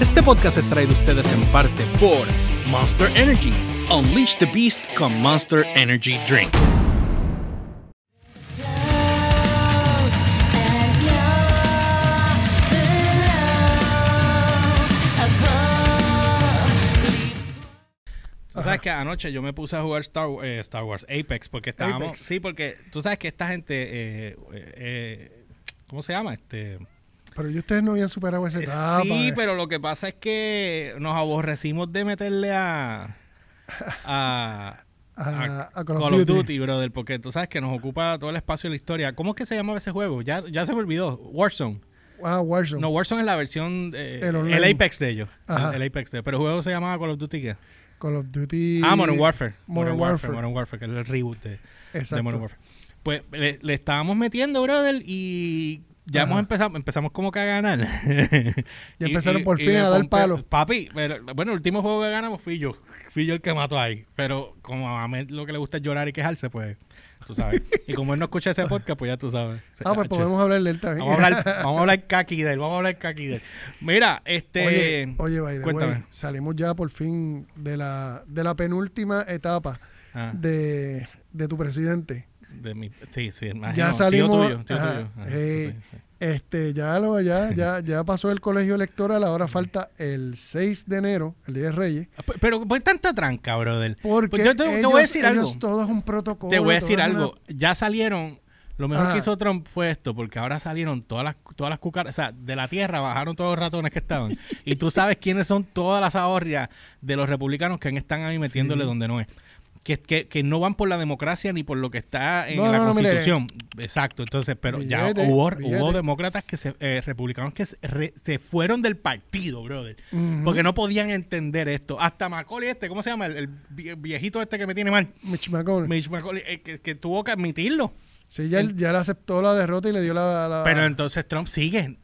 Este podcast es traído a ustedes en parte por Monster Energy. Unleash the Beast con Monster Energy Drink. Tú sabes que anoche yo me puse a jugar Star, eh, Star Wars Apex porque estábamos. Apex. Sí, porque tú sabes que esta gente. eh, eh, eh, ¿Cómo se llama? Este. Pero yo ustedes no habían superado esa etapa. sí, eh. pero lo que pasa es que nos aborrecimos de meterle a. a A, a Call, of Duty. brother, porque tú sabes que nos ocupa todo el espacio de la historia. ¿Cómo es que se llamaba ese juego? Ya, ya se me olvidó. Warzone. Ah, Warzone. No, Warzone es la versión, eh, El. Apex de ellos. Ajá. El, Apex de Pero el juego se llamaba Call of Duty, ¿qué? Call of Duty. Ah, Modern Warfare. Modern Warfare. Modern Warfare, que es el reboot de, de. Modern Warfare. Pues le, le estábamos metiendo, brother, y ya Ajá. hemos empezado, empezamos como que a ganar. Ya empezaron por fin a dar compré- palo. Papi, pero, bueno, el último juego que ganamos fui yo. Fui yo el que mató ahí. Pero como a mí lo que le gusta es llorar y quejarse, pues, tú sabes. y como él no escucha ese podcast, pues ya tú sabes. Ah, pues podemos hablar de él también. Vamos a hablar, vamos a hablar kaki de él, vamos a hablar kaki de él. Mira, este... Oye, oye, cuéntame. salimos ya por fin de la, de la penúltima etapa Ah, de, de tu presidente. De mi, sí, sí, imagino. Ya Tío salimos- tuyo, tío ajá, tuyo. Ajá, eh, sí. Este, ya lo, ya, ya, ya pasó el colegio electoral, ahora falta el 6 de enero, el Día de Reyes. P- Pero ¿por qué tanta tranca, brother? Porque Pues yo te, voy a decir ellos algo. todo es un protocolo. Te voy a decir algo. una- Ya salieron. Lo mejor Ajá. que hizo Trump fue esto, porque ahora salieron todas las todas las cucarachas, o sea, de la tierra bajaron todos los ratones que estaban. y tú sabes quiénes son todas las ahorrias de los republicanos que están ahí metiéndole Sí. donde no es. Que, que, que no van por la democracia ni por lo que está en No, la no, no, mire. constitución. Exacto. Entonces, pero ya hubo, hubo demócratas que se, eh, republicanos que se, re- se fueron del partido, brother. Porque no podían entender esto. Hasta Macaulay este, ¿cómo se llama? El, el vie- viejito este que me tiene mal. Mitch McConnell. Mitch Macaulay, eh, que, que tuvo que admitirlo. Sí, ya, él- ya le aceptó la derrota y le dio la... la- Pero entonces Trump sigue.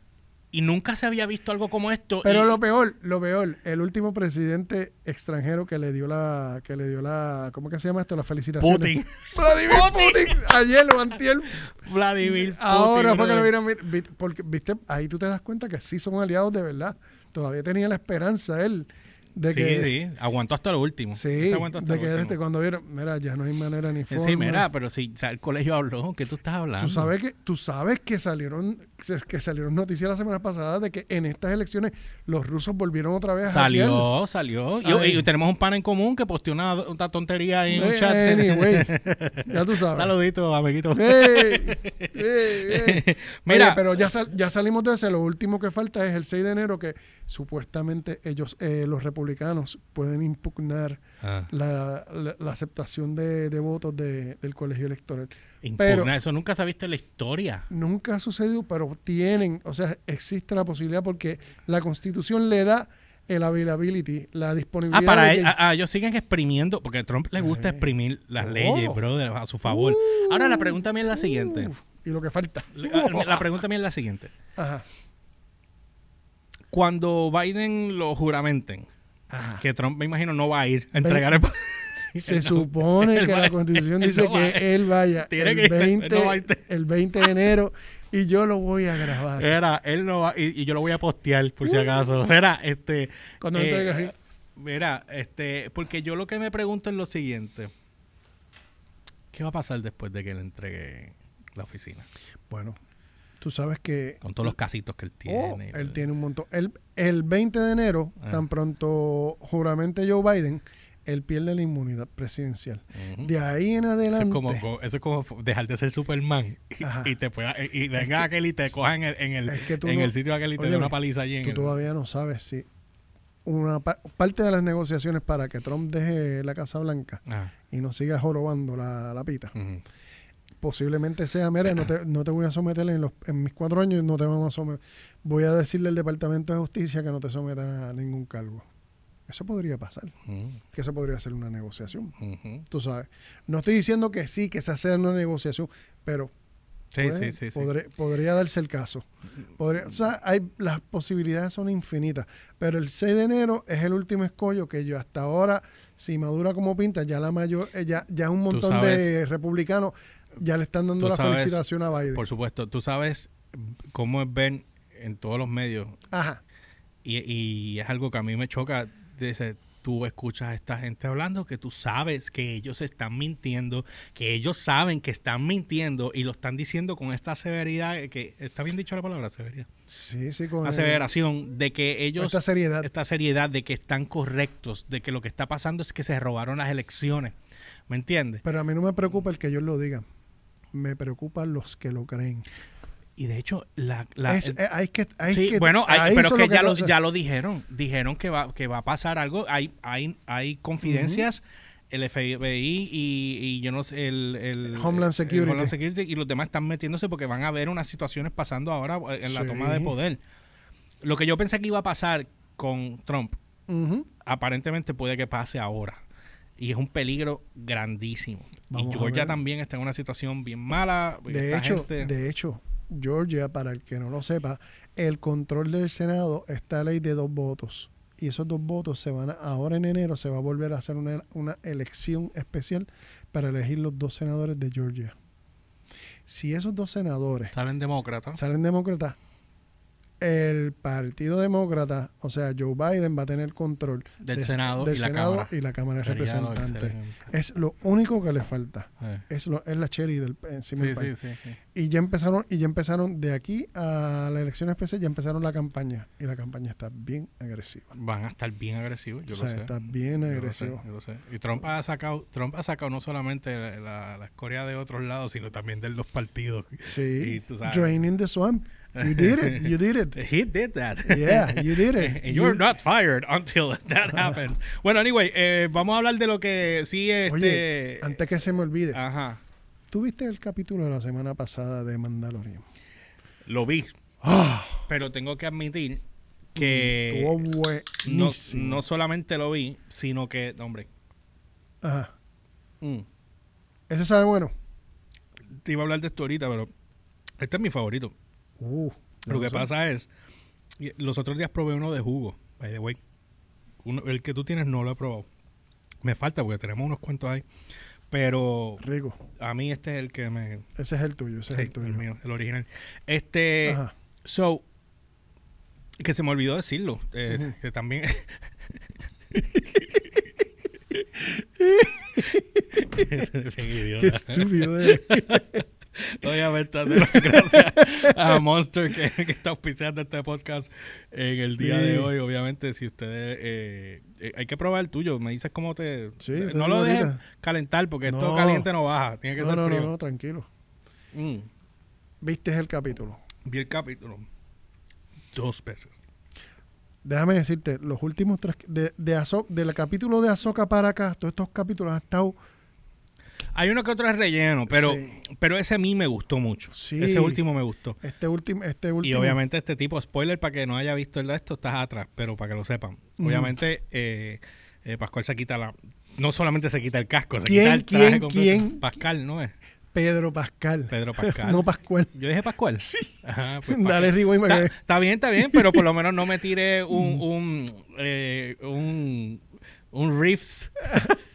Y nunca se había visto algo como esto. Pero y- lo peor, lo peor, el último presidente extranjero que le dio la, que le dio la, ¿cómo que se llama esto? Las felicitaciones. Putin. Vladimir Putin. Ayer o antier. Vladimir Putin. Ahora fue que lo vieron, vi- vi- porque, viste, ahí tú te das cuenta que sí son aliados de verdad. Todavía tenía la esperanza él de Sí, que, sí. Aguantó hasta lo último. sí, aguantó hasta de lo que último. este, cuando vieron, mira, ya no hay manera ni Eh, forma. Sí, mira, pero si o sea, el colegio habló, ¿qué tú estás hablando? Tú sabes que tú sabes que salieron que salieron noticias la semana pasada de que en estas elecciones los rusos volvieron otra vez a hackear. Salió, salió. Y, y tenemos un pan en común que posteó una, una tontería ahí en un Eh, chat. anyway, ya tú sabes. Saludito, amiguito. ¡Ey! ¡Ey, ey! Mira. Oye, pero ya, sal- ya salimos de ese. Lo último que falta es el 6 de enero que supuestamente ellos, eh, los republicanos, pueden impugnar Ah, la, la- la aceptación de, de votos de- del colegio electoral. impugna, Pero- eso nunca se ha visto en la historia. Nunca ha sucedido, pero tienen, o sea, existe la posibilidad porque la constitución le da el availability, la disponibilidad. Ah, para de él- que- ah, ah, ellos siguen exprimiendo, porque a Trump le gusta Eh. exprimir las Oh. leyes, brother, a su favor. Ahora la pregunta mía es la siguiente. Uf, y lo que falta. La, la pregunta mía es la siguiente. Ajá. Cuando Biden lo juramenten, Ajá. que Trump me imagino no va a ir a entregar el Se supone que va- la constitución dice no va- que él vaya Tiene el, que- 20, no va a ir. el 20 de enero y yo lo voy a grabar. Era, él no va, y, y yo lo voy a postear por si acaso. Era, este. Cuando eh. Mira, este, porque yo lo que me pregunto es lo siguiente. ¿Qué va a pasar después de que le entregue la oficina? Bueno, tú sabes que Con todos los casitos que él oh, tiene. él tiene un montón. El, el 20 de enero, Ah. tan pronto juramente Joe Biden, él pierde la inmunidad presidencial. De ahí en Eso adelante. es, como, co- eso es como dejar de ser Superman y, te pueda, y, y venga aquel y te coja en el, en el, Es que en no- el sitio aquel y te dé una paliza allí en tú el- todavía no sabes si una pa- parte de las negociaciones para que Trump deje la Casa Blanca Ah, y no siga jorobando la, la pita. Posiblemente sea, mira, no te, no te voy a someter en, los, en mis cuatro años, no te vamos a someter. Voy a decirle al Departamento de Justicia que no te sometan a ningún cargo. Eso podría pasar, Ujú, que eso podría ser una negociación, tú sabes. No estoy diciendo que sí, que se sea una negociación, pero Sí, puede- sí, sí, podré- podría darse el caso. Podría- o sea, hay, las posibilidades son infinitas, pero el 6 de enero es el último escollo que yo hasta ahora, si madura como pinta, ya la mayor, eh, ya, ya un montón de republicanos ya le están dando la sabes, felicitación a Biden. Por supuesto, tú sabes cómo es ver en todos los medios Ajá. y, y es algo que a mí me choca. Dice, tú escuchas a esta gente hablando que tú sabes que ellos están mintiendo, que ellos saben que están mintiendo y lo están diciendo con esta severidad, que está bien dicho la palabra severidad, Sí, sí, con el- aseveración de que ellos esta seriedad. esta seriedad de que están correctos, de que lo que está pasando es que se robaron las elecciones. ¿Me entiendes? Pero a mí no me preocupa el que ellos lo digan. Me preocupan los que lo creen. Y de hecho, la, la- Es- eh, hay que, hay sí, que- bueno, hay- pero es que, ya, lo, ya lo dijeron. Dijeron que va, que va a pasar algo. Hay, hay, hay confidencias. El FBI y, y yo no sé, el, el- Homeland el Security. Homeland Security y los demás están metiéndose porque van a ver unas situaciones pasando ahora en la Sí. toma de poder. Lo que yo pensé que iba a pasar con Trump, aparentemente puede que pase ahora. Y es un peligro grandísimo. Vamos y Georgia también está en una situación bien mala. De hecho, gente- de hecho, Georgia, para el que no lo sepa, el control del Senado está a ley de dos votos. Y esos dos votos se van a, ahora en enero se va a volver a hacer una, una elección especial para elegir los dos senadores de Georgia. Si esos dos senadores salen demócratas. salen demócratas, el Partido Demócrata, o sea, Joe Biden va a tener control Del de- Senado del y la Senado Cámara. y la Cámara de lo Representantes. Es lo único que le falta. Eh. Es, lo, es la cherry del, encima del Sí, pie. sí, sí, sí. Y ya empezaron, y ya empezaron de aquí a la elección especial, ya empezaron la campaña. Y la campaña está bien agresiva. Van a estar bien agresivos, yo o sea, lo sé. está bien Yo lo sé, agresivo. yo lo sé. Y Trump ha sacado, Trump ha sacado no solamente la, la- la escoria de otros lados, sino también de los partidos. Y Sí. tú sabes. Draining the swamp. You did it. You did it. He did that. Yeah, you did it. And you're You- not fired until that happens. Bueno, anyway, eh, vamos a hablar de lo que sí este. Oye, antes que se me olvide, Ajá. ¿tú viste el capítulo de la semana pasada de Mandalorian? Lo vi, ¡Ah! pero tengo que admitir que Estuvo no, no solamente lo vi, sino que, hombre, Ajá. mm, ¿Ese sabe bueno? te iba a hablar de esto ahorita, pero este es mi favorito. Uh, Lo que pasa es, los otros días probé uno de jugo, by the way. Uno- el que tú tienes no lo he probado. Me falta porque tenemos unos cuantos ahí. Pero Rico. a mí este es el que me... Ese es el tuyo, ese sí, es el tuyo. el mío, el original. Este... Ajá. So, que se me olvidó decirlo. eh, Ujú. Que también... Bien Qué estúpido. Obviamente, gracias a Monster que, que está auspiciando este podcast en el día Sí. de hoy. Obviamente, si ustedes. eh, eh, hay que probar el tuyo. Me dices cómo te. Sí, eh, no lo dejes calentar porque esto No. caliente no baja. Tiene que No, ser no, frío. no, no, tranquilo. Mm. ¿Viste el capítulo? Vi el capítulo dos veces. Déjame decirte, los últimos tres, de, de del capítulo de Azoka para acá, todos estos capítulos han estado, Hay uno que otro es relleno, pero, Sí. pero ese a mí me gustó mucho. Sí. Ese último me gustó. este último, este último. Y obviamente este tipo, spoiler para que no haya visto el de esto, estás atrás, pero para que lo sepan. Obviamente eh, eh, Pascual se quita la... No solamente se quita el casco, se ¿Quién, quita el traje quién, completo. quién? Pascal, ¿no es? Pedro Pascal. Pedro Pascal. no Pascual. Yo dije Pascual. Sí. Ajá, pues, Dale Pascal. rewind para Está, bien, está bien, pero por lo menos no me tire un... un, eh, un un Reeves,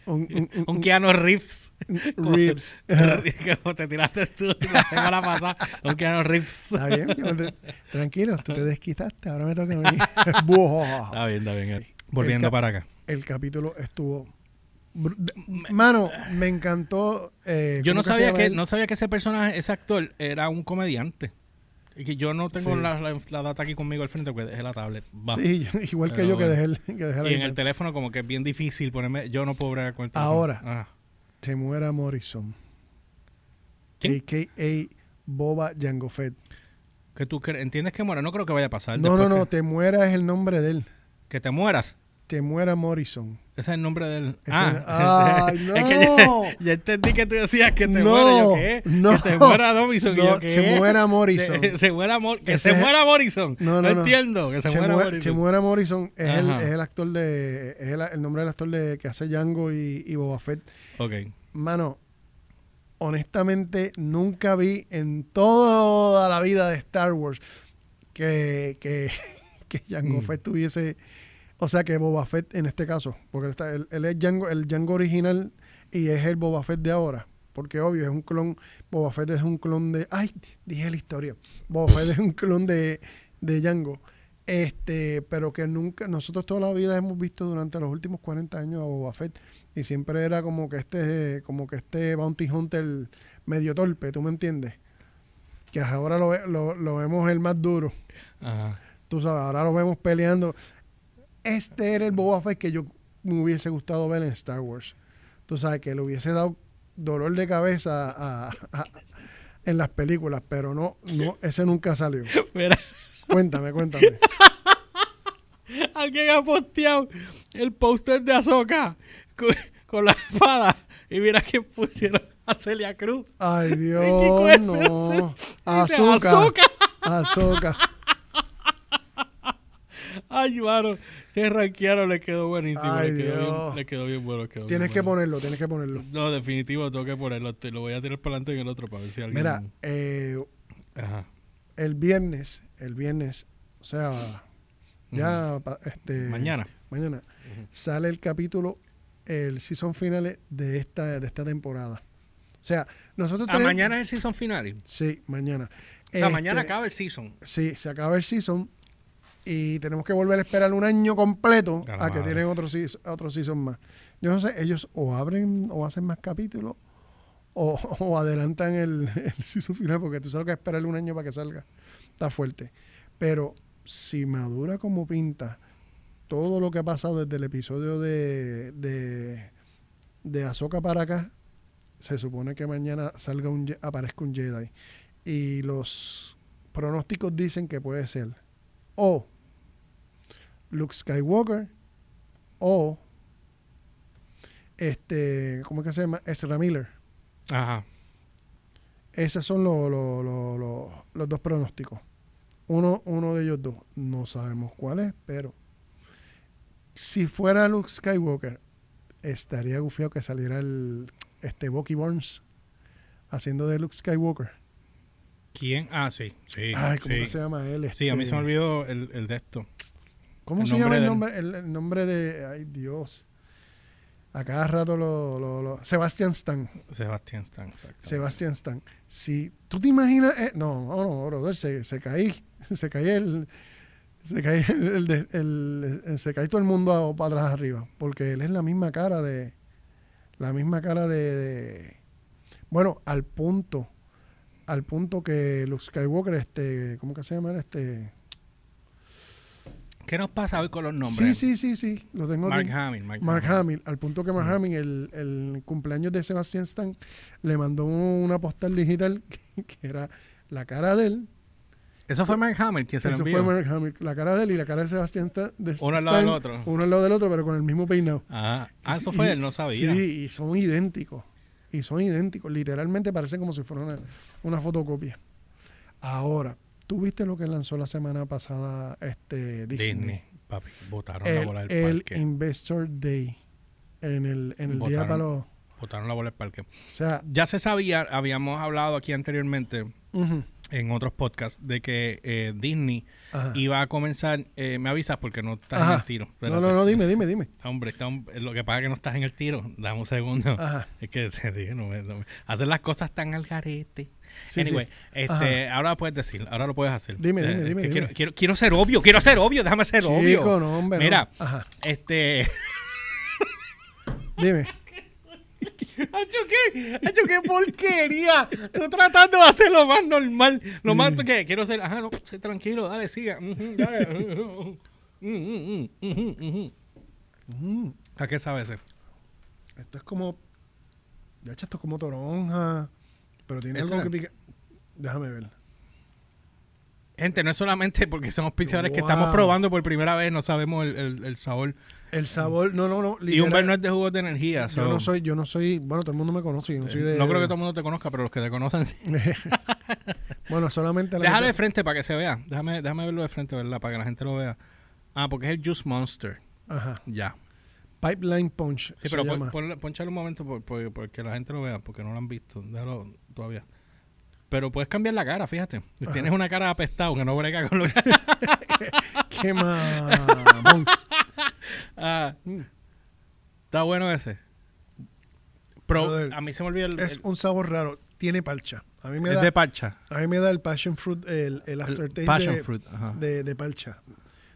Un, un, un- un Keanu Reeves. Reeves. Como te tiraste tú la semana pasada, un Keanu Reeves. Está bien, te- tranquilo, tú te desquitaste, ahora me toca a mí. Está bien, está bien. Volviendo para acá. El capítulo estuvo... Mano, me encantó. eh, Yo no ¿cómo se sabía que él? no sabía que ese personaje, ese actor, era un comediante. Y que yo no tengo Sí. la, la- la data aquí conmigo al frente porque dejé la tablet. Va. Sí, igual que yo que dejé, el, que dejé la y en el teléfono como que es bien difícil ponerme... Yo no puedo bregar con el teléfono. Ahora. Ah. Se muera Morrison. ¿Quién? A.K.A. Boba Jango Fett. ¿Que tú entiendes que muera? No creo que vaya a pasar. No, no, no, Que, te muera es el nombre de él. que te mueras. Te muera Morrison. Ese es el nombre del... Ese- ah. ¡Ay, es que ya, no! ya entendí que tú decías que te No, muera. Yo, ¿qué? no. Que te muera Dobison. y No, yo, ¿qué? se muera Morrison. Se, se muera Mor- que Ese se muera Morrison. No, No, no, no. entiendo. Que se, Se, muera mue- Morrison. se muera Morrison es el, es el actor de. Es el, el nombre del actor de que hace Django y, y Boba Fett. Ok. Mano, honestamente, nunca vi en toda la vida de Star Wars que, que, que Jango Mm. Fett tuviese. O sea, que Boba Fett en este caso, porque él, está, él, él es Jango, el Jango original y es el Boba Fett de ahora. Porque obvio, es un clon. Boba Fett es un clon de. Ay, dije la historia. Boba Fett es un clon de, de Jango. Este, pero que nunca, nosotros toda la vida hemos visto durante los últimos 40 años a Boba Fett y siempre era como que este, como que este Bounty Hunter medio torpe, ¿tú me entiendes? Que ahora lo, lo, lo vemos el más duro, Ajá. tú sabes, ahora lo vemos peleando. Este era el Boba Fett que yo me hubiese gustado ver en Star Wars. Tú sabes, que le hubiese dado dolor de cabeza a- a- en las películas, pero no, no, ese nunca salió. Mira, Cuéntame, cuéntame. alguien ha posteado el póster de Azoka con, con la espada. Y mira que pusieron a Celia Cruz. Ay, Dios, no. Dice, Azúcar. Ay, mano. Se ranquearon, le quedó buenísimo. Ay, le, quedó bien, le quedó bien bueno. quedó Tienes bien que bueno. ponerlo, tienes que ponerlo. No, definitivo, tengo que ponerlo. Te lo voy a tirar para adelante en el otro para ver si alguien. Mira, eh, Ajá. el viernes, el viernes, o sea, ya este Mañana. mañana sale el capítulo, el season final de esta de esta temporada. O sea, nosotros Ah, tenemos- mañana es el season final. Sí, mañana. O sea, mañana Este, acaba el season. Sí, se acaba el season y tenemos que volver a esperar un año completo A que tienen otro season, otro season más. Yo no sé, ellos o abren o hacen más capítulos o, o adelantan el, el season final porque tú sabes que esperar un año para que salga. Está fuerte. Pero si madura como pinta todo lo que ha pasado desde el episodio de, de, de Ahsoka para acá, se supone que mañana salga un, aparezca un Jedi. Y los pronósticos dicen que puede ser o Luke Skywalker o este, ¿cómo es que se llama? Ezra Miller. Ajá. Esos son los, los, los, los- los dos pronósticos. Uno, uno de ellos dos. No sabemos cuál es, pero si fuera Luke Skywalker, estaría gufiado que saliera el este Bucky Barnes haciendo de Luke Skywalker. ¿Quién? Ah, sí. Sí. Ay, ¿cómo sí. se llama él? Sí, a mí Este, se me olvidó el, el de esto. ¿Cómo se llama el nombre, el, el nombre de... Ay, Dios. A cada rato lo... lo, lo- Sebastian Stan. Sebastián Stan, exacto. Sebastian Stan. Si tú te imaginas... eh, no, no, no, brother, se, se caí. Se caí el... Se caí el, el de- el- el- se caí todo el mundo para atrás arriba. Porque él es la misma cara de... La misma cara de... de- bueno, al punto... Al punto que Luke Skywalker, este... ¿Cómo que se llama? Este... ¿Qué nos pasa hoy con los nombres? Sí, sí, sí, sí. Lo tengo Mark. Hamill. Mark, Mark Hamill. Hamill, al punto que Mark Ujú. Hamill, el, el cumpleaños de Sebastian Stan, le mandó una postal digital que, que era la cara de él. Eso fue Mark Hamill quien se lo Eso envió. fue Mark Hamill, la cara de él y la cara de Sebastian Stan. de Uno al Stan, lado del otro. Uno al lado del otro, pero con el mismo peinado. Ajá. Ah, eso Y- fue él, no sabía. Sí, y son idénticos. Y son idénticos. Literalmente parecen como si fuera una, una fotocopia. Ahora, ¿tú viste lo que lanzó la semana pasada este Disney? Disney, papi. Botaron la El, bola del el parque. Investor Day. En el, en el día para los... Botaron la bola del parque. O sea, Ya se sabía, habíamos hablado aquí anteriormente en otros podcasts de que eh, Disney ajá. iba a comenzar. eh, me avisas porque no estás Ajá. en el tiro. No, Espérate. no, no, dime, dime, dime. Hombre, está lo que pasa es que no estás en el tiro. Dame un segundo. Ajá. Es que te dije, no me, no me- hacer las cosas tan al garete. Sí, anyway, sí. este, ahora puedes decir, ahora lo puedes hacer. Dime, dime, es dime, dime. Quiero, quiero, quiero ser obvio, quiero ser obvio, déjame ser obvio. Chico, no, hombre. no. Mira, Ajá. este. Dime. ¡Acho qué! ¡Acho qué porquería! Estoy tratando de hacer lo más normal. Lo más que quiero ser. Ajá, no, tranquilo, dale, siga. Dale. Mm, ¿A qué sabe ese? esto es como. De hecho, esto es como toronja. Pero tiene algo que pica. Déjame ver. Gente, no es solamente porque son auspiciadores que estamos probando por primera vez, no sabemos el, el- el sabor. El sabor, no, no, no. Y literal, Humber no es de jugos de energía. Yo so- no soy, yo no soy. Bueno, todo el mundo me conoce. Yo no soy de. no creo que todo el mundo te conozca, pero los que te conocen sí. bueno, solamente la. Déjalo de frente para que se vea. Déjame, déjame verlo de frente, ¿verdad? Para que la gente lo vea. Ah, porque es el Juice Monster. Ajá. Ya. Pipeline Punch. Sí, pero pon- llama. ponle- ponchale un momento por, por- porque la gente lo vea, porque no lo han visto. Déjalo todavía. Pero puedes cambiar la cara, fíjate. Ajá. Tienes una cara apestada que no brega con lo que... Qué mamón. Ah, está bueno ese. Pero Brother, a mí se me olvida el... Es el- un sabor raro. Tiene parcha. A mí me es da. de parcha. A mí me da el passion fruit, el, el El aftertaste passion de, fruit. Ajá. de, de parcha.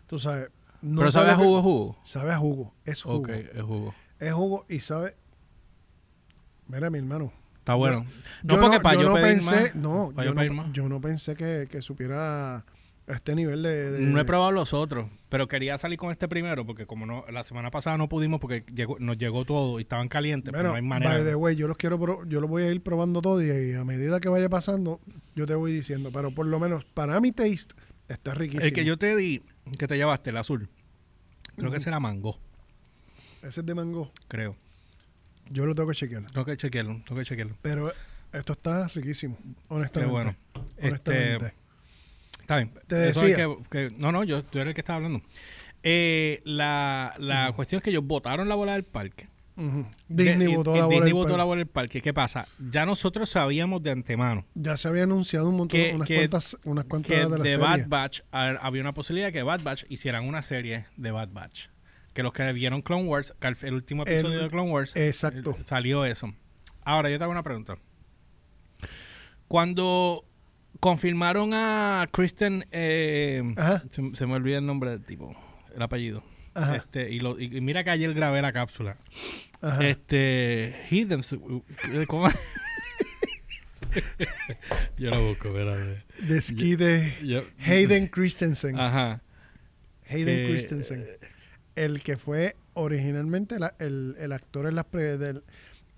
Tú sabes. No Pero sabe a lo que- jugo, jugo. Sabe a jugo. Es jugo. Ok, es jugo. Es jugo y sabe. Mira, mi hermano. Está bueno. no, yo porque para yo, no pedir pensé, más. no, para yo yo no, pedir más. yo no pensé que, que supiera a este nivel de, de- No he probado los otros, pero quería salir con este primero porque como no la semana pasada no pudimos porque llegó, nos llegó todo y estaban calientes, pero no hay manera. by the way, yo los quiero, pro- yo los voy a ir probando todo y, y a medida que vaya pasando, yo te voy diciendo. Pero por lo menos para mi taste está riquísimo. el que yo te di, que te llevaste, el azul, creo que Ujú. se la mangó, Ese es de mango. creo. Yo lo tengo que chequear. Tengo que chequearlo, tengo que chequearlo. Pero esto está riquísimo, Qué honestamente. bueno. Este, Honestamente. está bien. Te decía. que- que- no, no, yo, tú eres el que estaba hablando. Eh, la la cuestión es que ellos votaron la bola del parque. Disney De- votó y la bola. Disney del votó par- la bola del parque. ¿Qué pasa? Ya nosotros sabíamos de antemano Ya se había anunciado un montón, Que- unas que- cuantas, unas cuantas que de la de serie. Bad Batch a- había una posibilidad de que Bad Batch hicieran una serie de Bad Batch. Que los que vieron Clone Wars, el último episodio El- de Clone Wars, Exacto. eh, salió eso. Ahora, yo te hago una pregunta. Cuando confirmaron a Kristen, eh, se me olvida el nombre del tipo, el apellido. Ajá, Este, y, lo, y mira que ayer grabé la cápsula. ajá. Este, Hidden, ¿cómo? yo lo busco, espérate. de ski de Yo- Hayden Christensen. Ajá. Hayden Eh, Christensen. El que fue originalmente la- el, el actor en, las pre- del-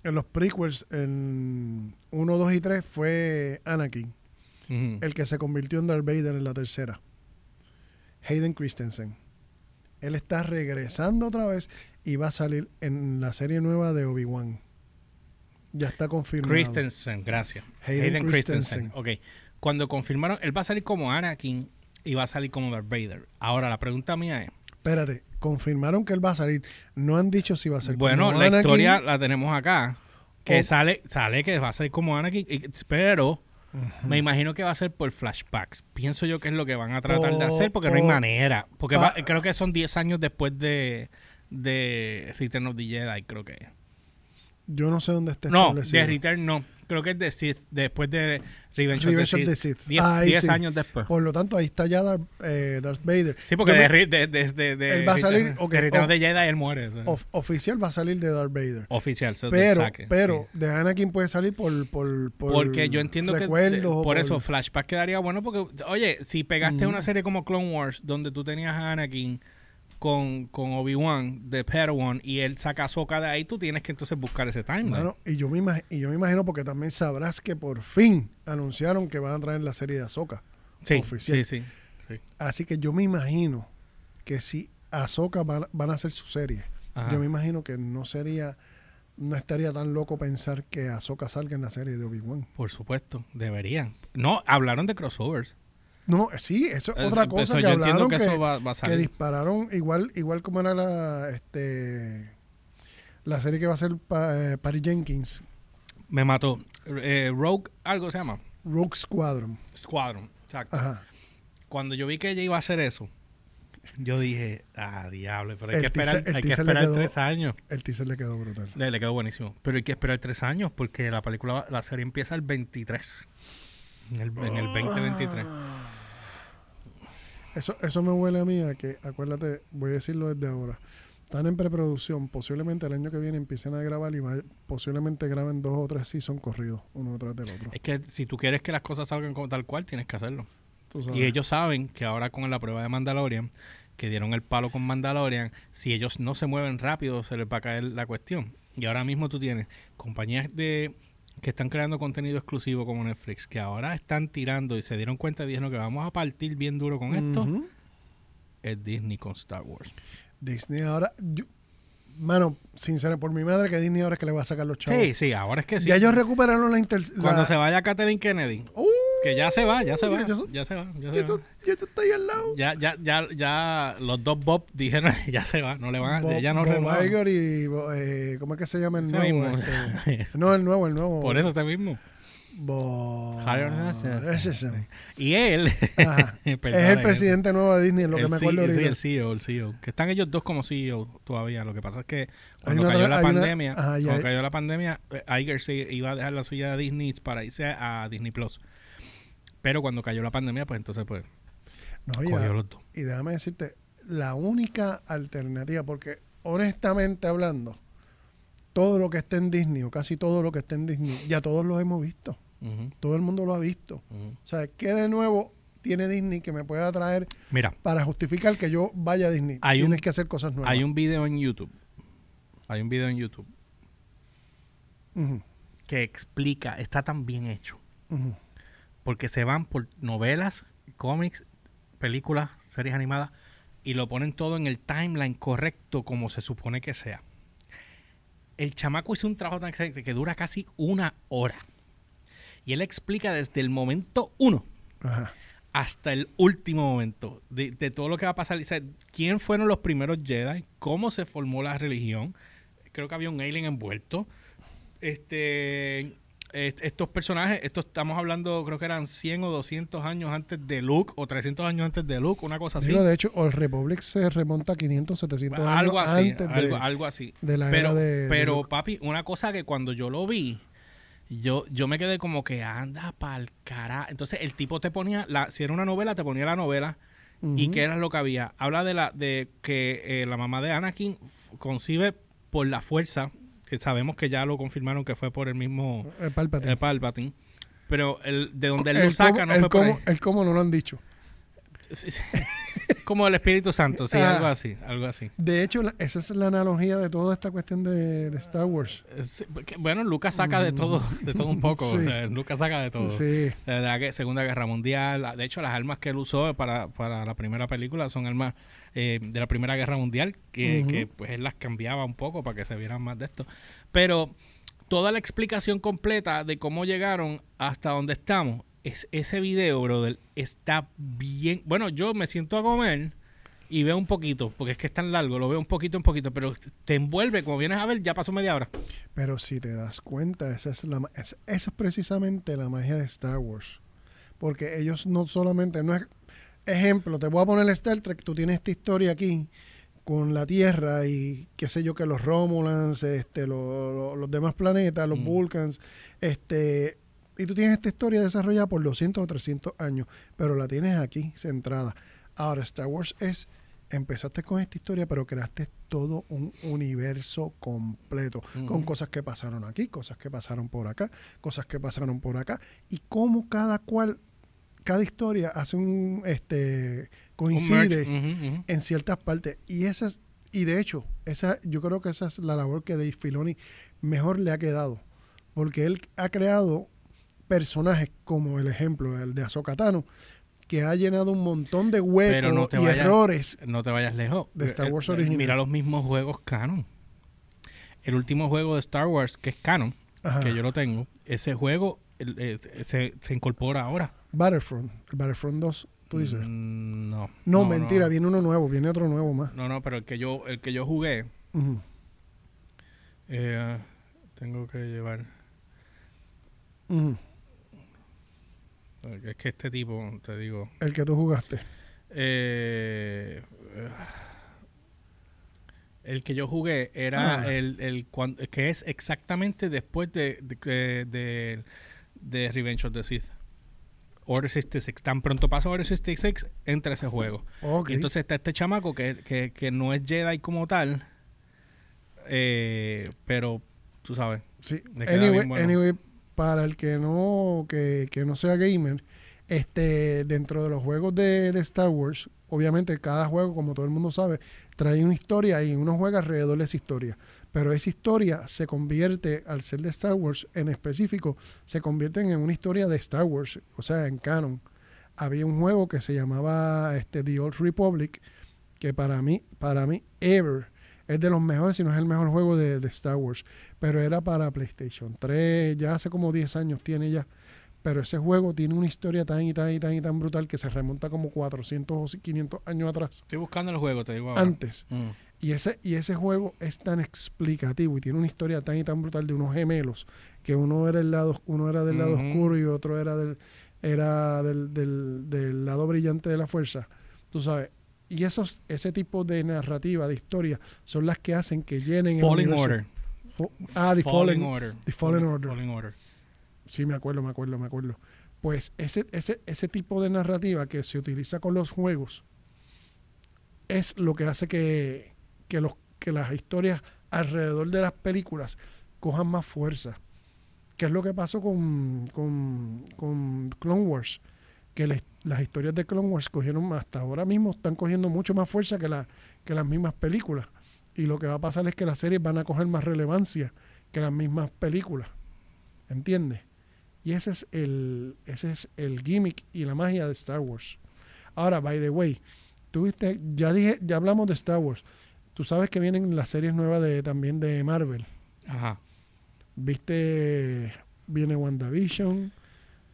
en los prequels en 1, 2 y 3 fue Anakin. El que se convirtió en Darth Vader en la tercera. Hayden Christensen. Él está regresando otra vez y va a salir en la serie nueva de Obi-Wan. Ya está confirmado. Christensen, gracias. Hayden Hayden, Christensen. Christensen. Ok. Cuando confirmaron, él va a salir como Anakin y va a salir como Darth Vader. Ahora, la pregunta mía es, Espérate, confirmaron que él va a salir. No han dicho si va a ser bueno, como la Anakin historia la tenemos acá. Que sale, sale que va a ser como Anakin, y- me imagino que va a ser por flashbacks. Pienso yo que es lo que van a tratar de hacer porque no hay manera. Porque va- creo que son 10 años después de, de Return of the Jedi, creo que. Yo no sé dónde está No, de Return no. Creo que es de Sith, después de Revenge, Revenge of of the the Sith. Sith. 10 Ahí 10 sí. años después. Por lo tanto, ahí está ya Darth, eh, Darth Vader. Sí, porque Yo de, de, de, Él va a salir, Return- ok, de of of- the Jedi él muere. of- oficial va a salir de Darth Vader. Oficial, te Pero, saque, pero sí. de Anakin puede salir por, por, por Porque yo entiendo que o por eso flashback quedaría bueno porque oye, si pegaste una serie como Clone Wars donde tú tenías a Anakin con, con Obi-Wan de Padawan y él saca a Ahsoka de ahí, tú tienes que entonces buscar ese timeline. Y, yo me y yo me imagino porque también sabrás que por fin anunciaron que van a traer la serie de Ahsoka. sí, oficial. sí, sí, sí. Así que yo me imagino que si Ahsoka van, van a hacer su serie, Ajá. yo me imagino que no sería, no estaría tan loco pensar que Ahsoka salga en la serie de Obi-Wan. Por supuesto, deberían. No, hablaron de crossovers. No, sí, eso es otra eso cosa que yo hablaron que, que, eso va, va a que salir. dispararon igual igual como era la este la serie que va a ser pa- eh, Patty Jenkins, Me mató. Eh, Rogue, algo se llama. Rogue Squadron. Squadron. Exacto. Ajá. Cuando yo vi que ella iba a hacer eso, yo dije, ah, diablo, pero hay El que esperar, teaser- hay que esperar quedó- tres años. El teaser le quedó brutal. Le, le quedó buenísimo. Pero hay que esperar tres años porque la película, la serie empieza el 23. En el, en el 2023. Eso, eso me huele a mí a que, acuérdate, voy a decirlo desde ahora. Están en preproducción, posiblemente el año que viene empiecen a grabar y va- posiblemente graben dos o tres seasons corridos, uno detrás del otro. Es que si tú quieres que las cosas salgan como tal cual, tienes que hacerlo. Y ellos saben que ahora con la prueba de Mandalorian, que dieron el palo con Mandalorian, si ellos no se mueven rápido, se les va a caer la cuestión. Y ahora mismo tú tienes compañías de que están creando contenido exclusivo como Netflix, que ahora están tirando y se dieron cuenta y dijeron que vamos a partir bien duro con esto, es Disney con Star Wars. Disney ahora, yo- mano, sincero, por mi madre que Disney ahora es que le va a sacar los chavos. Sí, sí, ahora es que sí. Ya ellos recuperaron la inter... Cuando se vaya Kathleen Kennedy, ¡Uh! Que ya se va, ya se va, Ya se va, ya se va. está ahí al lado. Ya, ya, ya, ya los dos Bob dijeron, ya se va, no le van a, ya no. Iger y eh, ¿cómo es que se llama el Ese nuevo? mismo. Este, no, el nuevo, el nuevo. Por eso ese mismo. Bo- es Y él Ajá. es el presidente nuevo de Disney, lo que me acuerdo sí, el CEO, el CEO. Que están ellos dos como CEO todavía. Lo que pasa es que cuando cayó la una- pandemia, ajá, cuando hay- cayó la pandemia, Iger se iba a dejar la silla de Disney para irse a Disney Plus. Pero cuando cayó la pandemia, pues entonces pues No, y, cogió a- los dos. y déjame decirte, la única alternativa, porque honestamente hablando, todo lo que está en Disney, o casi todo lo que está en Disney, ya todos lo hemos visto. Todo el mundo lo ha visto. O sea, ¿qué de nuevo tiene Disney que me pueda traer Mira, para justificar que yo vaya a Disney? Hay Tienes un- que hacer cosas nuevas. hay un video en YouTube. Hay un video en YouTube que explica, está tan bien hecho. Porque se van por novelas, cómics, películas, series animadas y lo ponen todo en el timeline correcto como se supone que sea. El chamaco hizo un trabajo tan excelente que dura casi una hora. Y él explica desde el momento uno Ajá. hasta el último momento de, de todo lo que va a pasar. O sea, ¿Quién fueron los primeros Jedi? ¿Cómo se formó la religión? Creo que había un alien envuelto. Este, est- estos personajes, estos estamos hablando, creo que eran 100 o 200 años antes de Luke o 300 años antes de Luke, una cosa así. Digo, de hecho, Old Republic se remonta a 500, 700 años algo así, antes de, algo, algo así. de la Pero, era de, de pero Luke. papi, una cosa que cuando yo lo vi, yo, yo me quedé como que anda pa'l cara. Entonces el tipo te ponía, la, si era una novela, te ponía la novela. ¿Y qué era lo que había? Habla de la de que eh, la mamá de Anakin concibe por la fuerza, que sabemos que ya lo confirmaron que fue por el mismo El Palpatine. Palpatine. Pero el, de donde él el lo saca cómo, no fue por ahí. cómo, el cómo no lo han dicho. Sí, sí. Como el Espíritu Santo, sí, Ah. algo así, algo así. De hecho, la- esa es la analogía de toda esta cuestión de, de Star Wars. Eh, sí, porque, Bueno, Lucas saca de todo, de todo un poco. Sí. o sea, Lucas saca de todo. Sí. De la Segunda Guerra Mundial. De hecho, las armas que él usó para, para la primera película son armas eh, de la Primera Guerra Mundial, que, que, pues él las cambiaba un poco para que se vieran más de esto. Pero toda la explicación completa de cómo llegaron hasta donde estamos, es, ese video, brother, está bien. Bueno, yo me siento a comer y veo un poquito, porque es que es tan largo, lo veo un poquito, un poquito, pero te envuelve, como vienes a ver, ya pasó media hora. Pero si te das cuenta, esa es la, esa es precisamente la magia de Star Wars. Porque ellos no solamente, no es, ejemplo, te voy a poner Star Trek, tú tienes esta historia aquí con la Tierra y qué sé yo, que los Romulans, este, lo- lo- los demás planetas, los Mm. Vulcans, este, y tú tienes esta historia desarrollada por 200 o 300 años, pero la tienes aquí centrada. Ahora, Star Wars es, empezaste con esta historia, pero creaste todo un universo completo, con cosas que pasaron aquí, cosas que pasaron por acá, cosas que pasaron por acá, y cómo cada cual, cada historia hace un, este, Un coincide en ciertas partes. Y esas, y de hecho, esa, yo creo que esa es la labor que Dave Filoni mejor le ha quedado. Porque él ha creado personajes como el ejemplo, el de Ahsoka Tano, que ha llenado un montón de huecos no y vayas- errores. no te vayas lejos. De Star Eh, Wars eh, original. Mira los mismos juegos canon. El último juego de Star Wars, que es canon, Ajá. que yo lo tengo, ese juego el- eh, se, se incorpora ahora. Battlefront, el Battlefront 2, tú dices. Mm, no. no, mentira, viene uno nuevo, viene otro nuevo más. No, no, pero el que yo, el que yo jugué, eh, tengo que llevar. Es que este tipo, te digo. El que tú jugaste. eh, eh, el que yo jugué era Ah. el, el cuan- que es exactamente después de, de, de, de Revenge of the Sith. Order 66. Tan pronto pasa Order 66, entra ese juego. Ok. Y entonces está este chamaco que, que, que no es Jedi como tal, eh, pero tú sabes. Sí. Anyway, bueno. anyway, para el que no, que, que no sea gamer, este, dentro de los juegos de, de Star Wars, obviamente cada juego, como todo el mundo sabe, trae una historia y uno juega alrededor de esa historia. Pero esa historia se convierte, al ser de Star Wars en específico, se convierte en una historia de Star Wars, o sea, en canon. Había un juego que se llamaba este, The Old Republic, que para mí, para mí, ever, es de los mejores, si no es el mejor juego de, de Star Wars. Pero era para PlayStation 3, ya hace como 10 años tiene ya. Pero ese juego tiene una historia tan y tan y tan y tan brutal que se remonta como 400 o 500 años atrás, Estoy buscando el juego, te digo ahora. antes. Mm. Y ese, y ese juego es tan explicativo y tiene una historia tan y tan brutal de unos gemelos, que uno era el lado, uno era del lado oscuro y otro era del, era del, del, del lado brillante de la fuerza. Tú sabes. Y esos, ese tipo de narrativa, de historia, son las que hacen que llenen el Falling universo. Order. Fo- Ah, The Falling. Order. The Fallen Order. Falling Order. Sí, me acuerdo, me acuerdo, me acuerdo. Pues ese, ese, ese tipo de narrativa que se utiliza con los juegos es lo que hace que, que, los, que las historias alrededor de las películas cojan más fuerza. ¿Qué es lo que pasó con, con, con Clone Wars? Que las historias de Clone Wars cogieron hasta ahora mismo están cogiendo mucho más fuerza que, la, que las mismas películas. Y lo que va a pasar es que las series van a coger más relevancia que las mismas películas. ¿Entiendes? Y ese es el, ese es el gimmick y la magia de Star Wars. Ahora, by the way, tuviste, ya dije, ya hablamos de Star Wars. Tú sabes que vienen las series nuevas de también de Marvel. Ajá. Viste, viene WandaVision,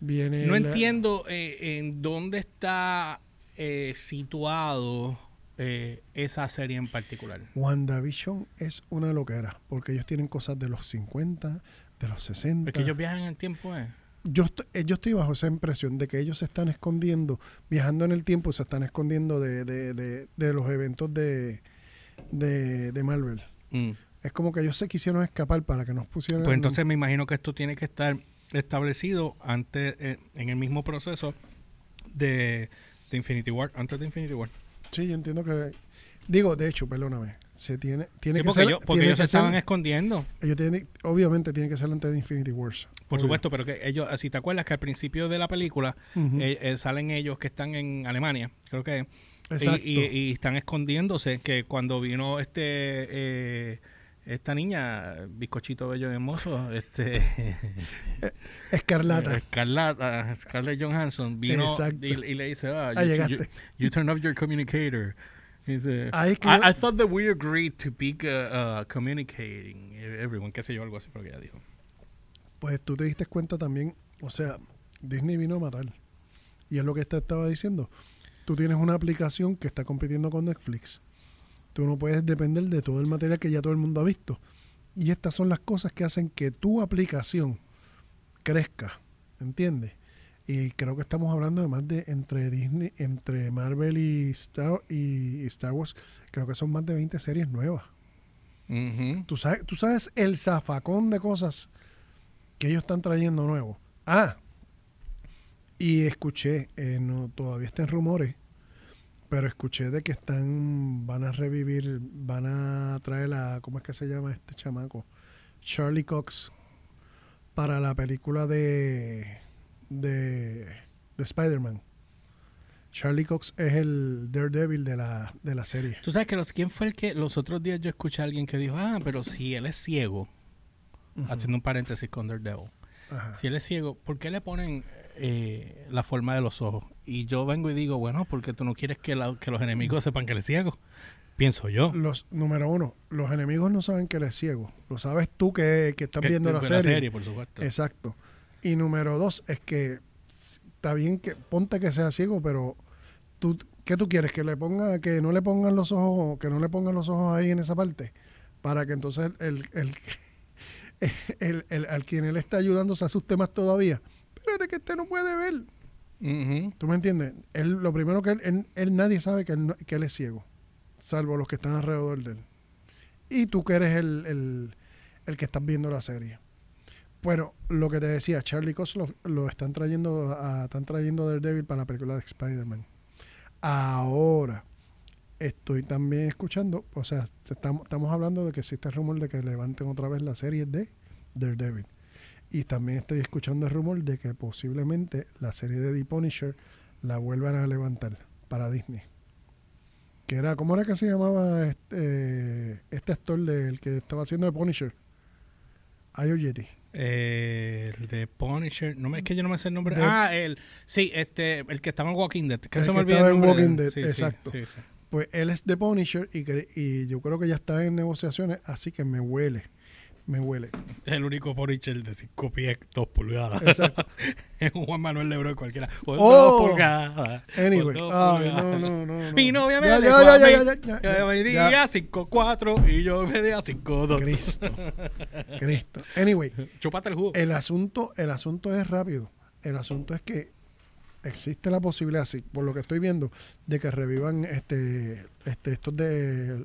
viene. No la- entiendo eh, en dónde está eh, situado eh, esa serie en particular. WandaVision es una loquera, porque ellos tienen cosas de los 50, de los 60. Es que ellos viajan en el tiempo, ¿eh? Yo, estoy, eh, yo estoy bajo esa impresión de que ellos se están escondiendo, viajando en el tiempo, se están escondiendo de, de, de, de los eventos de, de, de Marvel. Mm. Es como que ellos se quisieron escapar para que nos pusieran... Pues entonces me imagino que esto tiene que estar establecido antes, eh, en el mismo proceso de, de Infinity War, antes de Infinity War. Sí, yo entiendo que... Digo, de hecho, perdóname, se tiene, tiene Sí, que porque ser... ellos, porque ellos se ser- estaban escondiendo, ellos tienen- obviamente tiene que ser antes de Infinity Wars. por Obvio. supuesto, pero que ellos, si te acuerdas que al principio de la película eh, eh, salen ellos que están en Alemania, creo que Exacto. y- y están escondiéndose, que cuando vino este eh, esta niña, bizcochito bello y hermoso, este Escarlata. Escarlata, Scarlett Johansson vino y, y le dice, ah, Ah, you, llegaste. you, you turn off your communicator. I, thought that we agreed to be uh, uh, communicating everyone, qué sé yo, algo así, pero que ella dijo. Pues tú te diste cuenta también, o sea, Disney vino a matar. Y es lo que te estaba diciendo. Tú tienes una aplicación que está compitiendo con Netflix. Tú no puedes depender de todo el material que ya todo el mundo ha visto. Y estas son las cosas que hacen que tu aplicación crezca, ¿entiendes? Y creo que estamos hablando de más de entre Disney, entre Marvel y Star, y Star Wars, creo que son más de 20 series nuevas. Tú sabes, tú sabes el zafacón de cosas que ellos están trayendo nuevo. Ah, y escuché, eh, no todavía está en rumores, pero escuché de que están, van a revivir, van a traer a, ¿cómo es que se llama este chamaco? Charlie Cox para la película de, de, de Spider-Man. Charlie Cox es el Daredevil de la, de la serie. Tú sabes que los, quién fue el que los otros días yo escuché a alguien que dijo, ah, pero si él es ciego, haciendo un paréntesis con Daredevil, Ajá. si él es ciego, ¿por qué le ponen eh, la forma de los ojos? Y yo vengo y digo, bueno, porque tú no quieres que, la- que los enemigos sepan que él es ciego. Pienso yo. Los, número uno, los enemigos no saben que él es ciego. Lo sabes tú que, que estás Que- viendo la serie. por supuesto. Exacto. Y número dos es que está bien que ponte que sea ciego, pero tú, ¿qué tú quieres? Que le ponga, que no le pongan los ojos, que no le pongan los ojos ahí en esa parte, para que entonces el, el, el, el- al quien él está ayudando se asuste más todavía. Pero de que este no puede ver. ¿Tú me entiendes? Él, lo primero que él, él- él nadie sabe que él, que él es ciego, salvo los que están alrededor de él. Y tú que eres el, el- el que estás viendo la serie. Bueno, lo que te decía, Charlie Cox lo, están trayendo están trayendo Daredevil para la película de Spider-Man. Ahora, estoy también escuchando, o sea, estamos, hablando de que existe el rumor de que levanten otra vez la serie de Daredevil. Y también estoy escuchando el rumor de que posiblemente la serie de The Punisher la vuelvan a levantar para Disney. Que era, ¿cómo era que se llamaba este, este actor del que estaba haciendo de Punisher? Ayo Yeti. Eh, el de Punisher, no me, es que yo no me sé el nombre. De- ah, el, sí, este, el que estaba en Walking Dead. Que El se que me olvida estaba el en de Walking. Dead, exacto. sí, sí. Pues él es de Punisher y, y yo creo que ya está en negociaciones, así que me huele. Me huele. Es el único Punisher de 5 pies, 2 pulgadas. Exacto. es un Juan Manuel Lebron cualquiera. O Oh. 2 pulgadas. Anyway. dos Ay, pulgadas. no, no, no. Mi novia me Ya, ya, ya, ya, ya, medía 5'4 y yo medía 5'2. Cristo. Cristo. Anyway, Chúpate el jugo. el asunto, el asunto es rápido. El asunto es que existe la posibilidad, sí, por lo que estoy viendo, de que revivan este, este, estos de,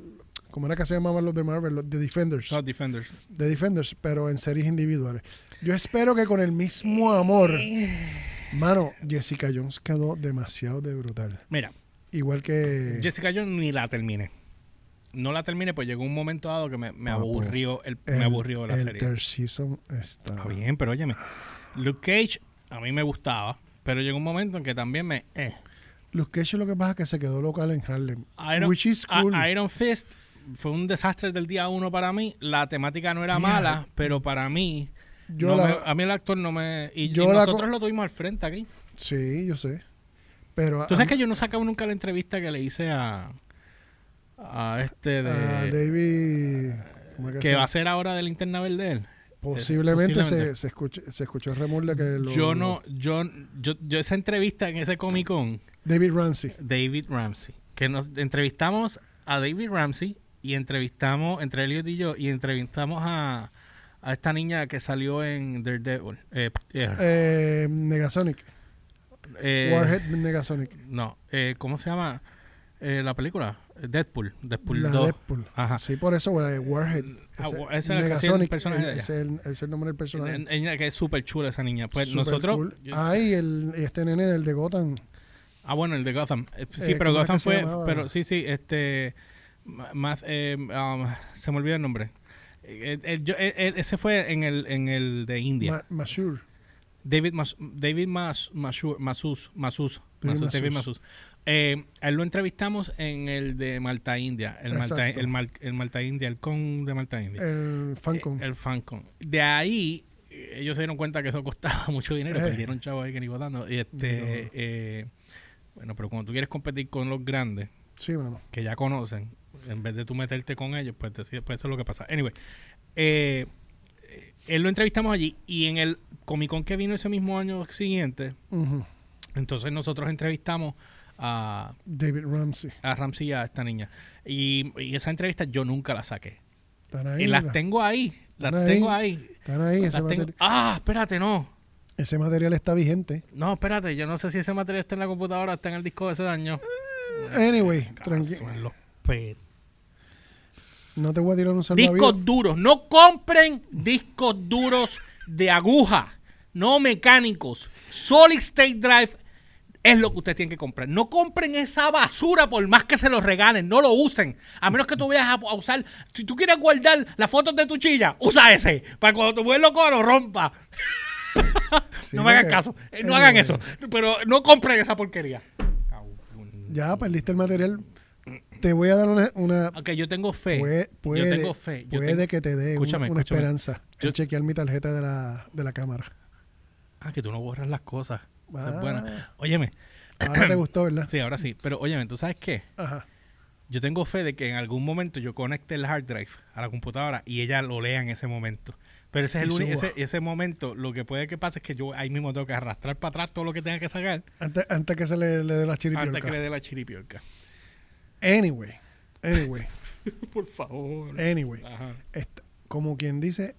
¿cómo era que se llamaban los de Marvel? Los de Defenders. Los Defenders. De Defenders, pero en series individuales. Yo espero que con el mismo amor, mano, Jessica Jones quedó demasiado de brutal. Mira, Igual que... Jessica Jones ni la terminé. No la terminé, pues llegó un momento dado que me, me Papo, aburrió el, el- me aburrió la el serie. third season está... Está bien, pero óyeme. Luke Cage a mí me gustaba, pero llegó un momento en que también me... eh. Luke Cage lo que pasa es que se quedó local en Harlem. Iron, which is cool. Iron Fist fue un desastre del día uno para mí. La temática no era mala, pero para mí... Yo no la- me- a mí el actor no me... Y, Yo nosotros lo tuvimos al frente aquí. Sí, yo sé. Pero Tú sabes que yo no sacaba nunca la entrevista que le hice a... A este de... a David... ¿cómo es que va a ser ahora de linterna verde de él. Posiblemente, posiblemente. Se, se, escuche- se escuchó el rumor de que lo- yo no, yo, yo, yo esa entrevista en ese Comic Con, David Ramsey. David Ramsey, que nos entrevistamos a David Ramsey y entrevistamos, entre Elliot y yo, y entrevistamos a, a esta niña que salió en Daredevil. Eh, eh, Eh, Negasonic. eh, Warhead Negasonic. No, eh, ¿cómo se llama eh, la película? Deadpool. Deadpool La 2. Deadpool. Ajá. Sí, por eso, Warhead. Ah, Ese- era el personaje de ella. ese es el, ese es el nombre del personaje. En- Ella que es súper chula esa niña. Pues Super nosotros... cool. yo- Ah, y el, este nene del de Gotham. Ah, bueno, el de Gotham. Sí, pero ¿cómo es Gotham fue. Pero sí, sí, este. Ma- Más, eh, um, se me olvidó el nombre. Eh, eh, ese fue en el, en el de India. Ma- Mashur. David Mas, David Mas, Mashur- Masus, Masus, David Masus, David Masus. Eh, a él lo entrevistamos en el de Malta India. El Malta, el, Mal- el Malta India, el con de Malta India. El Fancon. El Fancon. De ahí, ellos se dieron cuenta que eso costaba mucho dinero. Eh. Perdieron chavo ahí que ni votando. Y este, No. eh, bueno, pero cuando tú quieres competir con los grandes, sí, mano. que ya conocen, en vez de tú meterte con ellos, pues, decides- pues eso es lo que pasa. Anyway, eh, eh, él lo entrevistamos allí y en el Comic Con que vino ese mismo año siguiente, entonces nosotros entrevistamos a, David Ramsey. a Ramsey y a esta niña. Y, y esa entrevista yo nunca la saqué. Están ahí. y las la- tengo ahí, las Están ahí. tengo ahí. Están ahí. Ese, tengo- Ah, espérate, no. ese material está vigente. No, espérate, yo no sé si ese material está en la computadora o está en el disco de ese daño. Anyway, tranquilo. los pe- No te voy a tirar un salvavidas. Discos duros. No compren discos duros de aguja. No mecánicos. Solid State Drive es lo que usted tiene que comprar. No compren esa basura por más que se los regalen. No lo usen. A menos que tú vayas a, usar. Si tú quieres guardar las fotos de tu chilla, usa ese. Para cuando tu vuelo loco lo rompa. Sí, no me hagan porque- caso. Eh, No hagan Anyway, eso. Pero no compren esa porquería. Ya perdiste el material. Te voy a dar una. una Aunque yo tengo fe. puede, puede- yo tengo fe. Yo puede tengo- que te dé una- Escúchame, una, escúchame. esperanza. Yo- en chequear mi tarjeta de la, de la cámara. Ah, que tú no borras las cosas. Esa es Ah. buena. Óyeme. Ahora te gustó, ¿verdad? Sí, ahora sí. Pero óyeme, ¿tú sabes qué? Ajá. Yo tengo fe de que en algún momento yo conecte el hard drive a la computadora y ella lo lea en ese momento. Pero ese es el único, ese, ese momento, lo que puede que pase es que yo ahí mismo tengo que arrastrar para atrás todo lo que tenga que sacar Antes, antes que se le, le dé la chiripiorca. antes que le dé la chiripiorca. Anyway. Anyway. Por favor. Anyway. Ajá. Esta- como quien dice,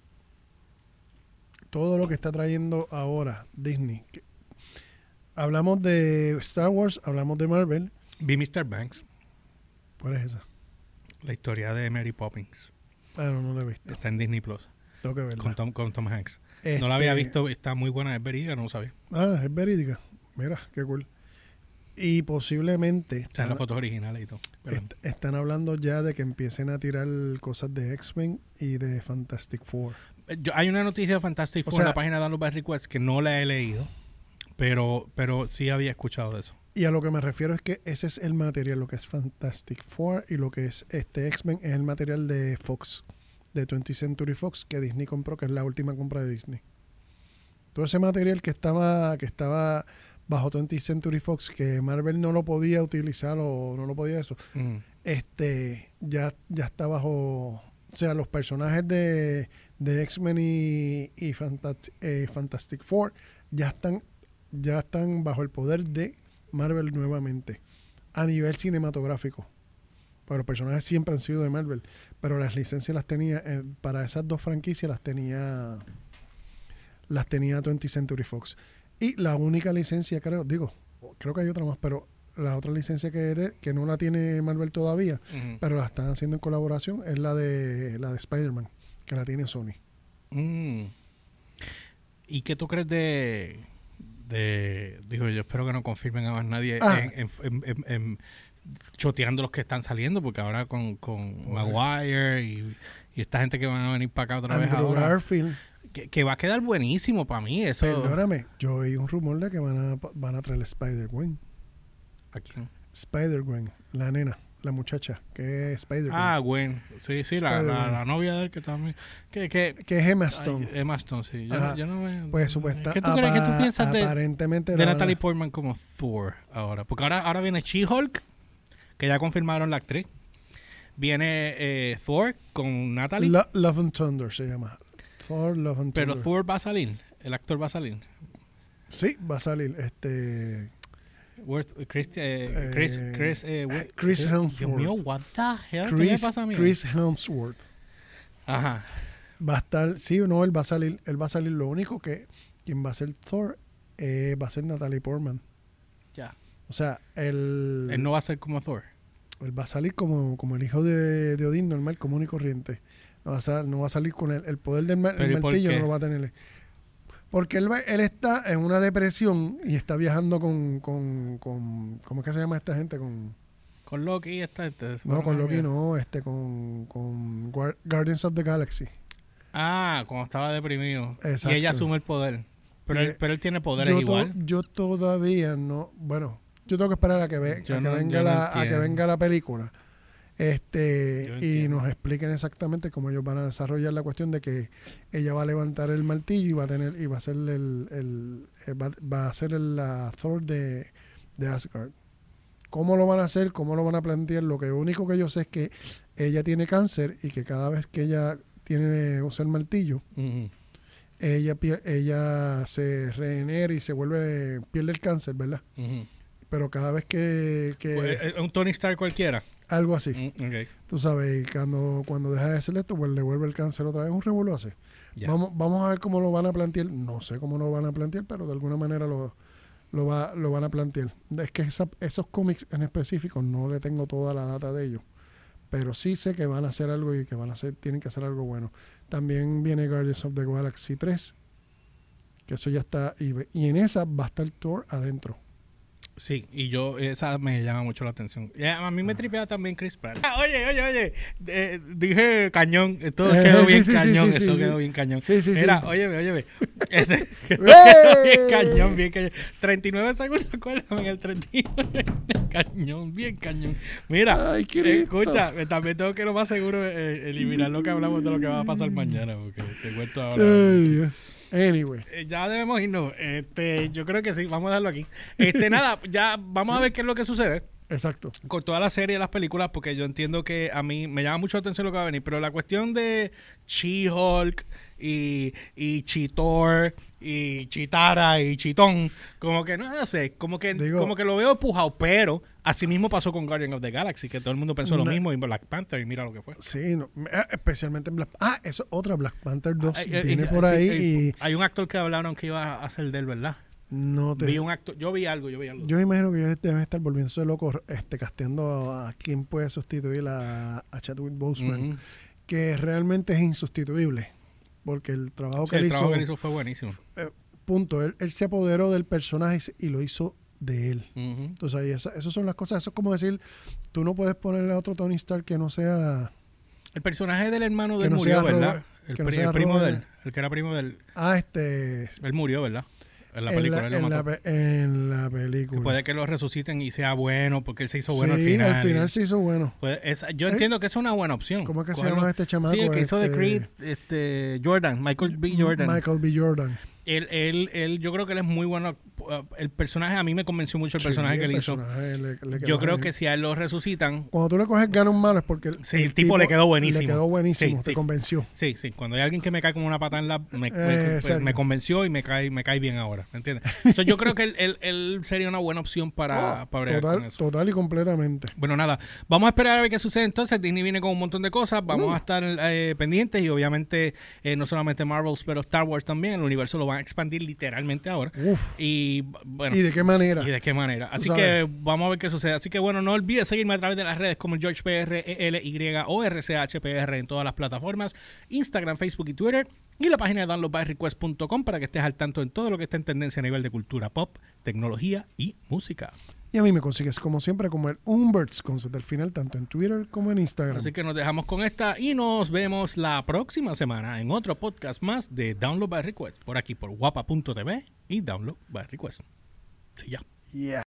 todo lo que está trayendo ahora Disney. que- hablamos de Star Wars, hablamos de Marvel. Vi Mr. Banks, ¿Cuál es esa? la historia de Mary Poppins. Ah, no, no la he visto. Está en Disney Plus Tengo que verla. con Tom, con Tom Hanks. No la había Este- visto, está muy buena, es verídica, no lo sabía. Ah, es verídica. Mira, qué cool. Y posiblemente Está en las están, fotos originales y todo. Est- están hablando ya de que empiecen a tirar cosas de X-Men y de Fantastic Four. Yo- hay una noticia de Fantastic O Four en la página de Download by Request que no la he leído, pero, pero sí había escuchado de eso. Y a lo que me refiero es que ese es el material, lo que es Fantastic Four y lo que es este X-Men es el material de Fox, de 20th Century Fox, que Disney compró, que es la última compra de Disney. Todo ese material que estaba, que estaba bajo 20th Century Fox, que Marvel no lo podía utilizar o no lo podía eso, Mm. este ya, ya está bajo. O sea, los personajes de, de X-Men y, y Fantas- eh, Fantastic Four ya están, ya están bajo el poder de Marvel nuevamente. A nivel cinematográfico. Pero los personajes siempre han sido de Marvel. Pero las licencias las tenía. eh, para esas dos franquicias las tenía. Las tenía 20th Century Fox. Y la única licencia, creo, digo, creo que hay otra más, pero la otra licencia que, de- que no la tiene Marvel todavía, pero la están haciendo en colaboración, es la de la de Spider-Man, que la tiene Sony. Mm. ¿Y qué tú crees de, de digo yo espero que no confirmen a más nadie Ah. en, en- en- en- en choteando los que están saliendo porque ahora con, con Maguire y, y esta gente que van a venir para acá otra vez ahora Garfield. Que, que va a quedar buenísimo para mí eso Perdóname, yo oí un rumor de que van a, van a traer Spider-Gwen. ¿A quién? Spider-Gwen, la nena, la muchacha, que es Spider-Gwen. ah Gwen sí sí la, la, novia de él que también que, que que es Emma ay, Stone. Emma Stone sí yo, yo no me pues supuesta. ¿qué tú crees que tú piensas de, Aparentemente de la- Natalie Portman como Thor ahora. Porque ahora, ahora viene She-Hulk, que ya confirmaron la actriz. Viene eh, Thor con Natalie. Lo- Love and Thunder se llama. Thor, Love and pero Thunder. Thor va a salir. El actor va a salir. Sí, va a salir este Worth- Chris, eh, Chris, Eh, Chris, eh, we- Chris Dios Hemsworth. mío, what the hell? ¿Qué Chris, me pasa a mí? Chris Hemsworth. Ajá. Va a estar, sí o no, él va a salir, él va a salir. Lo único que quien va a ser Thor eh, va a ser Natalie Portman. Ya. O sea, él, Él no va a ser como Thor. él va a salir como, como el hijo de, de Odín, normal, común y corriente. No va a, sal- no va a salir con el, el poder del el ¿Pero y por martillo, no lo va a tener. Porque él, va- él está en una depresión y está viajando con, con, con ¿cómo es que se llama esta gente? Con, Con Loki y esta gente. no, con Loki no, este, con, con Guar- Guardians of the Galaxy. Ah, cuando estaba deprimido. Exacto. Y ella asume el poder. Pero, él, pero él tiene poderes yo, to- igual. yo todavía no, bueno, yo tengo que esperar a que, ve- a que no- venga no la, a que venga la película. Este y nos expliquen exactamente cómo ellos van a desarrollar la cuestión de que ella va a levantar el martillo y va a tener y va a ser el, el- el- va, va a ser el, la Thor de, de Asgard. ¿Cómo lo van a hacer? ¿Cómo lo van a plantear? Lo que único que yo sé es que ella tiene cáncer y que cada vez que ella tiene usa el martillo, ella ella se regenera y se vuelve pierde el cáncer, ¿verdad? Pero cada vez que, que Pues, eh, un Tony Stark cualquiera. Algo así, Mm, tú sabes, y cuando cuando deja de hacer esto, pues le vuelve el cáncer otra vez, un revuelo así. Vamos vamos a ver cómo lo van a plantear, no sé cómo lo van a plantear, pero de alguna manera lo lo, va, lo van a plantear. Es que esa- esos cómics en específico no le tengo toda la data de ellos, pero sí sé que van a hacer algo y que van a hacer tienen que hacer algo bueno. También viene Guardians of the Galaxy 3, que eso ya está y, y en esa va a estar Thor adentro. Sí, y yo, esa me llama mucho la atención. A mí me tripea también Chris Pratt. Ah, oye, oye, oye, eh, dije cañón, esto Eh, quedó bien cañón, esto quedó bien cañón. Sí, sí, sí. Mira, óyeme, óyeme. Este, quedó bien cañón, bien cañón. 39 segundos, acuérdame, en el 39. cañón, bien cañón. Mira, Ay, escucha, eh, también tengo que lo más seguro eh, eliminar lo que hablamos de lo que va a pasar mañana, porque te cuento ahora. Ay, Dios. Anyway, Eh, ya debemos irnos. Este, yo creo que sí, vamos a dejarlo aquí. Este, nada, ya vamos a ver qué es lo que sucede exacto. con toda la serie de las películas, porque yo entiendo que a mí me llama mucho la atención lo que va a venir, pero la cuestión de She-Hulk y, y Chitor y Chitara y Chitón, como que no sé, como que, Digo- como que lo veo empujado, pero así mismo pasó con Guardian of the Galaxy, que todo el mundo pensó lo mismo y Black Panther, y mira lo que fue. Sí, no, eh, especialmente en Black Ah, eso otra Black Panther 2 Ay, eh, viene eh, por sí, ahí eh, y Hay un actor que hablaron que iba a hacer de él, ¿verdad? no te Vi un actor, yo vi algo, yo vi algo. Yo me imagino que ellos deben estar volviéndose locos este, casteando a, a quién puede sustituir a, a Chadwick Boseman, que realmente es insustituible. Porque el trabajo Sí, que él el hizo, trabajo que él hizo fue buenísimo. punto, él, él se apoderó del personaje y lo hizo de él. Entonces, ahí esa- esas son las cosas. Eso es como decir, tú no puedes ponerle a otro Tony Stark que no sea... El personaje del hermano de él no murió, sea ¿verdad? Robert- el, que no pri- sea el primo Robert. de él, el que era primo de él. Ah, este... Él murió, ¿verdad? En la en película. la, él lo en la mató. pe- en la Que película. puede que lo resuciten y sea bueno, porque él se hizo bueno sí, al final. al final se hizo bueno. Yo ¿Eh? entiendo que es una buena opción. ¿Cómo es que se llama este chamaco? Sí, el que hizo de Este, Creed, este, Jordan, Michael B. Jordan. Michael B. Jordan. Él, él, él, yo creo que él es muy bueno. Uh, El personaje, a mí me convenció mucho el personaje que él hizo. le- le Yo creo bien. que si a él lo resucitan, Cuando tú le coges gana un malo es porque el, Sí, el tipo le quedó buenísimo. Le quedó buenísimo, Sí, te sí. convenció. Sí, sí. Cuando hay alguien que me cae como una pata en la... Me, me- Eh, me convenció y me cae, me cae bien ahora. ¿Me entiendes? So, yo creo que él, él- él sería una buena opción para, Oh, para bregar con total, eso. total y completamente. Bueno, nada. Vamos a esperar a ver qué sucede entonces. Disney viene con un montón de cosas. Vamos Uh. a estar eh, pendientes y obviamente eh, no solamente Marvels, pero Star Wars también. El universo lo van a expandir literalmente ahora. Uf, Y y bueno. ¿Y de qué manera? Y de qué manera. Así que vamos a ver qué sucede. Así que bueno, no olvides seguirme a través de las redes como el George PR, e Y o RCHPR en todas las plataformas, Instagram, Facebook y Twitter. Y la página de downloadbyrequest.com para que estés al tanto en todo lo que está en tendencia a nivel de cultura pop, tecnología y música. Y a mí me consigues como siempre como el Umberts con Z al final, tanto en Twitter como en Instagram. Así que nos dejamos con esta y nos vemos la próxima semana en otro podcast más de Download by Request, por aquí por guapa.tv y Download by Request. Sí, ya.